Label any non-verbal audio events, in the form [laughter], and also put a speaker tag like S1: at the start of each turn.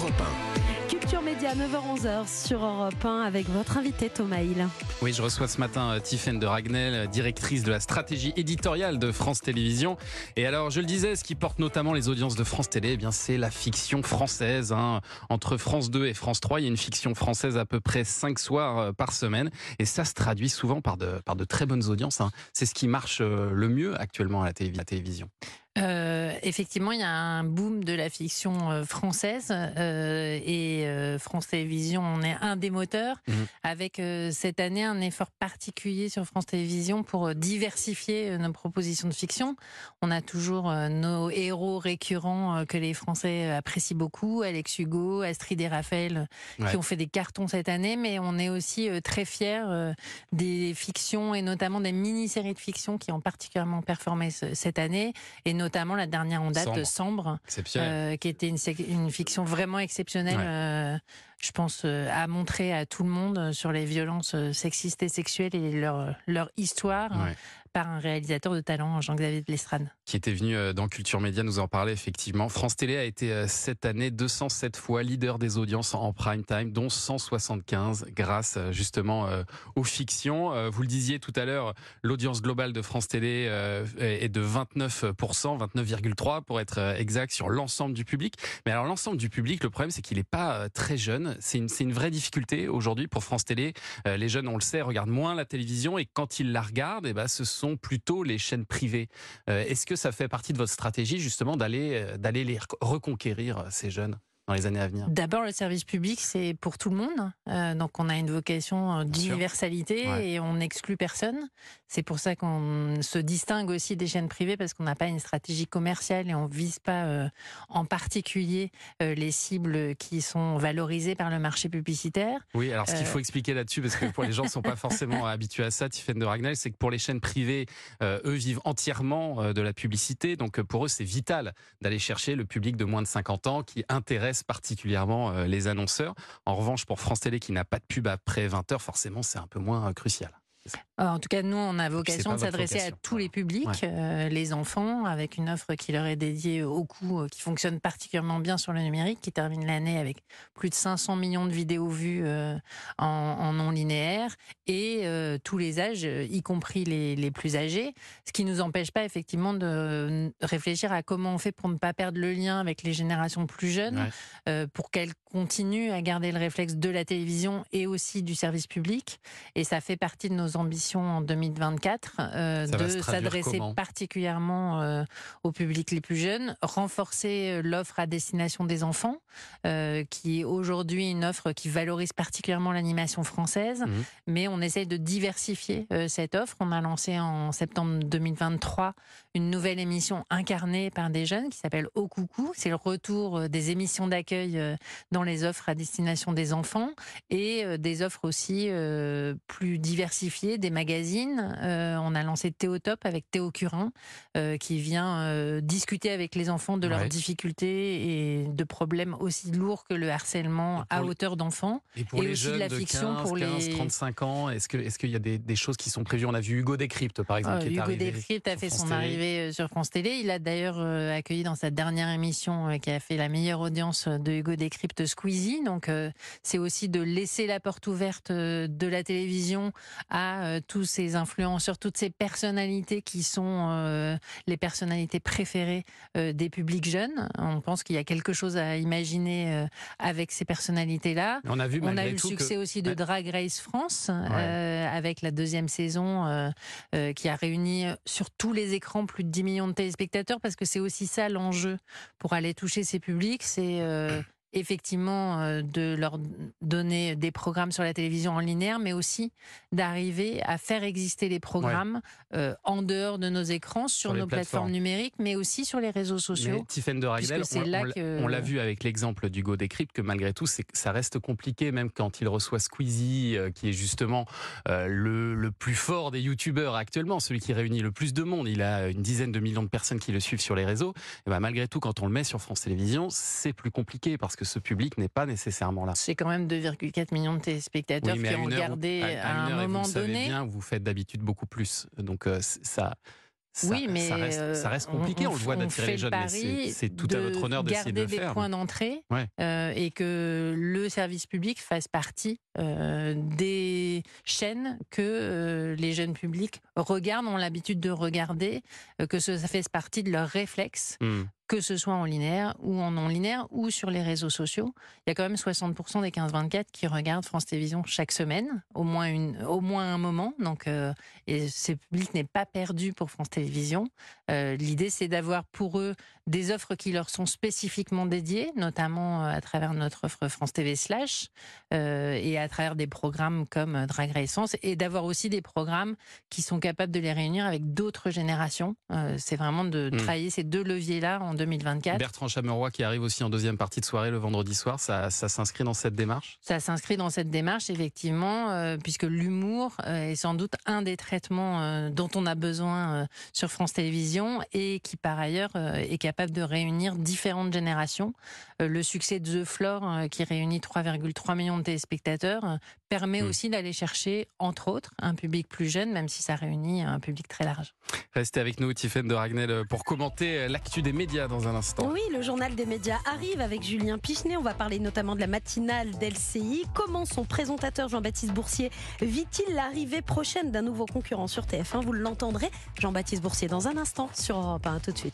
S1: Europe 1.
S2: Culture Média, 9h-11h sur Europe 1 avec votre invité Thomas Hill.
S3: Oui, je reçois ce matin euh, Tiffaine de Ragnel, euh, directrice de la stratégie éditoriale de France Télévisions. Et alors, je le disais, ce qui porte notamment les audiences de France Télé, eh bien, c'est la fiction française. hein. Entre France 2 et France 3, il y a une fiction française à peu près 5 soirs euh, par semaine. Et ça se traduit souvent par de, par de très bonnes audiences. hein. C'est ce qui marche le mieux actuellement à la télévision.
S4: Euh, effectivement, il y a un boom de la fiction euh, française euh, et euh, France Télévisions en est un des moteurs,
S3: Mhm.
S4: avec cette année un effort particulier sur France Télévisions pour diversifier nos propositions de fiction. On a toujours nos héros récurrents que les Français apprécient beaucoup, Alex Hugo, Astrid et Raphaël,
S3: Ouais.
S4: qui ont fait des cartons cette année, mais on est aussi très fiers des fictions et notamment des mini-séries de fiction qui ont particulièrement performé ce- cette année, et notamment la dernière en date,
S3: Sambre.
S4: Euh, qui était une, fiction vraiment exceptionnelle,
S3: Ouais.
S4: Je pense, euh, à montrer à tout le monde euh, sur les violences euh, sexistes et sexuelles et leur, leur histoire
S3: Ouais.
S4: euh, par un réalisateur de talent, Jean-Xavier de Lestrade.
S3: qui était venu dans Culture Média nous en parler effectivement. France Télé a été cette année 207 fois leader des audiences en prime time, dont 175 grâce justement aux fictions. Vous le disiez tout à l'heure, l'audience globale de France Télé est de 29%, 29,3 pour être exact sur l'ensemble du public. Mais alors l'ensemble du public, le problème c'est qu'il n'est pas très jeune. C'est une, vraie difficulté aujourd'hui pour France Télé. Euh, Les jeunes, on le sait, regardent moins la télévision et quand ils la regardent, eh ben, ce sont plutôt les chaînes privées. Euh, Est-ce que ça fait partie de votre stratégie justement d'aller euh, les rec- reconquérir ces jeunes? Dans les années à venir
S4: D'abord, le service public, c'est pour tout le monde. Euh, donc, on a une vocation euh, d'universalité
S3: Ouais.
S4: et on n'exclut personne. C'est pour ça qu'on se distingue aussi des chaînes privées parce qu'on n'a pas une stratégie commerciale et on vise pas euh, en particulier euh, les cibles qui sont valorisées par le marché publicitaire.
S3: Oui, alors ce qu'il faut expliquer là-dessus, parce que pour les gens qui ne sont pas forcément [laughs] habitués à ça, Tiffaine de Ragnel, c'est que pour les chaînes privées, eux vivent entièrement de la publicité. Donc pour eux, c'est vital d'aller chercher le public de moins de 50 ans qui intéresse particulièrement euh, les annonceurs. En revanche, pour France Télé qui n'a pas de pub après 20h, forcément, c'est un peu moins euh, crucial.
S4: Euh, En tout cas, nous, on a vocation de s'adresser à tous les publics,
S3: Ouais.
S4: euh, les enfants, avec une offre qui leur est dédiée au coup, euh, qui fonctionne particulièrement bien sur le numérique, qui termine l'année avec plus de 500 millions de vidéos vues euh, en, en non linéaire, et tous les âges, y compris les, les plus âgés, ce qui nous empêche pas effectivement de réfléchir à comment on fait pour ne pas perdre le lien avec les générations plus jeunes,
S3: Ouais.
S4: pour qu'elles continuent à garder le réflexe de la télévision et aussi du service public. Et ça fait partie de nos ambitions en 2024 euh, de s'adresser particulièrement euh, au public les plus jeunes, renforcer euh, l'offre à destination des enfants, euh, qui est aujourd'hui une offre qui valorise particulièrement l'animation française,
S3: Mhm.
S4: mais on essaye de diversifier cette offre. On a lancé en septembre 2023 une nouvelle émission incarnée par des jeunes qui s'appelle Au Coucou. C'est le retour des émissions d'accueil dans les offres à destination des enfants et des offres aussi plus diversifiées, des magazines. Euh, on a lancé Théotop avec Théo Curin euh, qui vient euh, discuter avec les enfants de leurs
S3: Ouais.
S4: difficultés et de problèmes aussi lourds que le harcèlement à hauteur d'enfants.
S3: Et pour
S4: Et
S3: les
S4: aussi de
S3: jeunes
S4: la
S3: de
S4: fiction
S3: 15,
S4: pour
S3: 15,
S4: les-
S3: 35 ans, est-ce qu'il y a des, des choses qui sont prévues? On a vu Hugo Décrypte par exemple
S4: Euh,
S3: qui est
S4: Hugo. Décrypte a fait
S3: France
S4: son
S3: Télé.
S4: arrivée sur France Télé. Il a d'ailleurs accueilli dans sa dernière émission qui a fait la meilleure audience de Hugo Décrypte Squeezie. Donc c'est aussi de laisser la porte ouverte de la télévision à tous ces influenceurs, toutes ces personnalités qui sont euh, les personnalités préférées euh, des publics jeunes. On pense qu'il y a quelque chose à imaginer euh, avec ces personnalités-là.
S3: On a vu
S4: On a eu le
S3: que-
S4: succès aussi de. Drag Race France avec la deuxième saison qui a réuni sur tous les écrans plus de 10 millions de téléspectateurs parce que c'est aussi ça l'enjeu pour aller toucher ces publics, c'est effectivement euh, de leur donner des programmes sur la télévision en linéaire, mais aussi d'arriver à faire exister les programmes euh, en dehors de nos écrans, sur, nos plateformes.
S3: plateformes.
S4: numériques, mais aussi sur les réseaux sociaux.
S3: Tiffaine de
S4: c'est
S3: on, l'a-
S4: que-
S3: on l'a vu avec l'exemple d'Hugo Décrypte que malgré tout, ça reste compliqué, même quand il reçoit Squeezie, euh, qui est justement le, le plus fort des youtubeurs actuellement, celui qui réunit le plus de monde. Il a une dizaine de millions de personnes qui le suivent sur les réseaux. Et ben, malgré tout, quand on le met sur France Télévisions, c'est plus compliqué parce que ce public n'est pas nécessairement là.
S4: C'est quand même 2,4 millions de téléspectateurs
S3: Oui,
S4: qui ont regardé
S3: à-
S4: un
S3: vous
S4: moment
S3: savez
S4: donné.
S3: bien, vous faites d'habitude beaucoup plus. Donc euh, c- ça,
S4: oui, mais
S3: ça reste, ça reste compliqué. On, le voit d'attirer les jeunes, mais c'est tout à votre honneur d'essayer de le
S4: faire. Garder des points d'entrée et que le service public fasse partie des chaînes que les jeunes publics regardent, ont l'habitude de regarder, que ça fait partie de leur réflexe. Mmh que ce soit en linéaire ou en non linéaire ou sur les réseaux sociaux. Il y a quand même 60% des 15-24 qui regardent France Télévisions chaque semaine, au moins, une, au moins un moment. Donc, euh, et ce public n'est pas perdu pour France Télévisions. Euh, l'idée, c'est d'avoir pour eux des offres qui leur sont spécifiquement dédiées, notamment euh, à travers notre offre France TV Slash et à travers des programmes comme Drag Race et d'avoir aussi des programmes qui sont capables de les réunir avec d'autres générations. c'est vraiment de mmh. travailler ces deux leviers-là en 2024.
S3: Bertrand Chameroy qui arrive aussi en deuxième partie de soirée le vendredi soir, ça, ça s'inscrit dans cette démarche?
S4: Ça s'inscrit dans cette démarche, effectivement, euh, puisque l'humour euh, est sans doute un des traitements euh, dont on a besoin sur France Télévisions et qui, par ailleurs, est capable de réunir différentes générations. le succès de The Floor, qui réunit 3,3 millions de téléspectateurs, permet hmm. aussi d'aller chercher, entre autres, un public plus jeune, même si ça réunit un public très large.
S3: Restez avec nous, Tiffaine de Ragnel, pour commenter l'actu des médias
S2: Oui, le journal des médias arrive avec Julien Pichenet. On va parler notamment de la matinale d'LCI. Comment son présentateur Jean-Baptiste Boursier vit-il l'arrivée prochaine d'un nouveau concurrent sur TF1 Vous l'entendrez, Jean-Baptiste Boursier, dans un instant sur Europe 1. Tout de suite.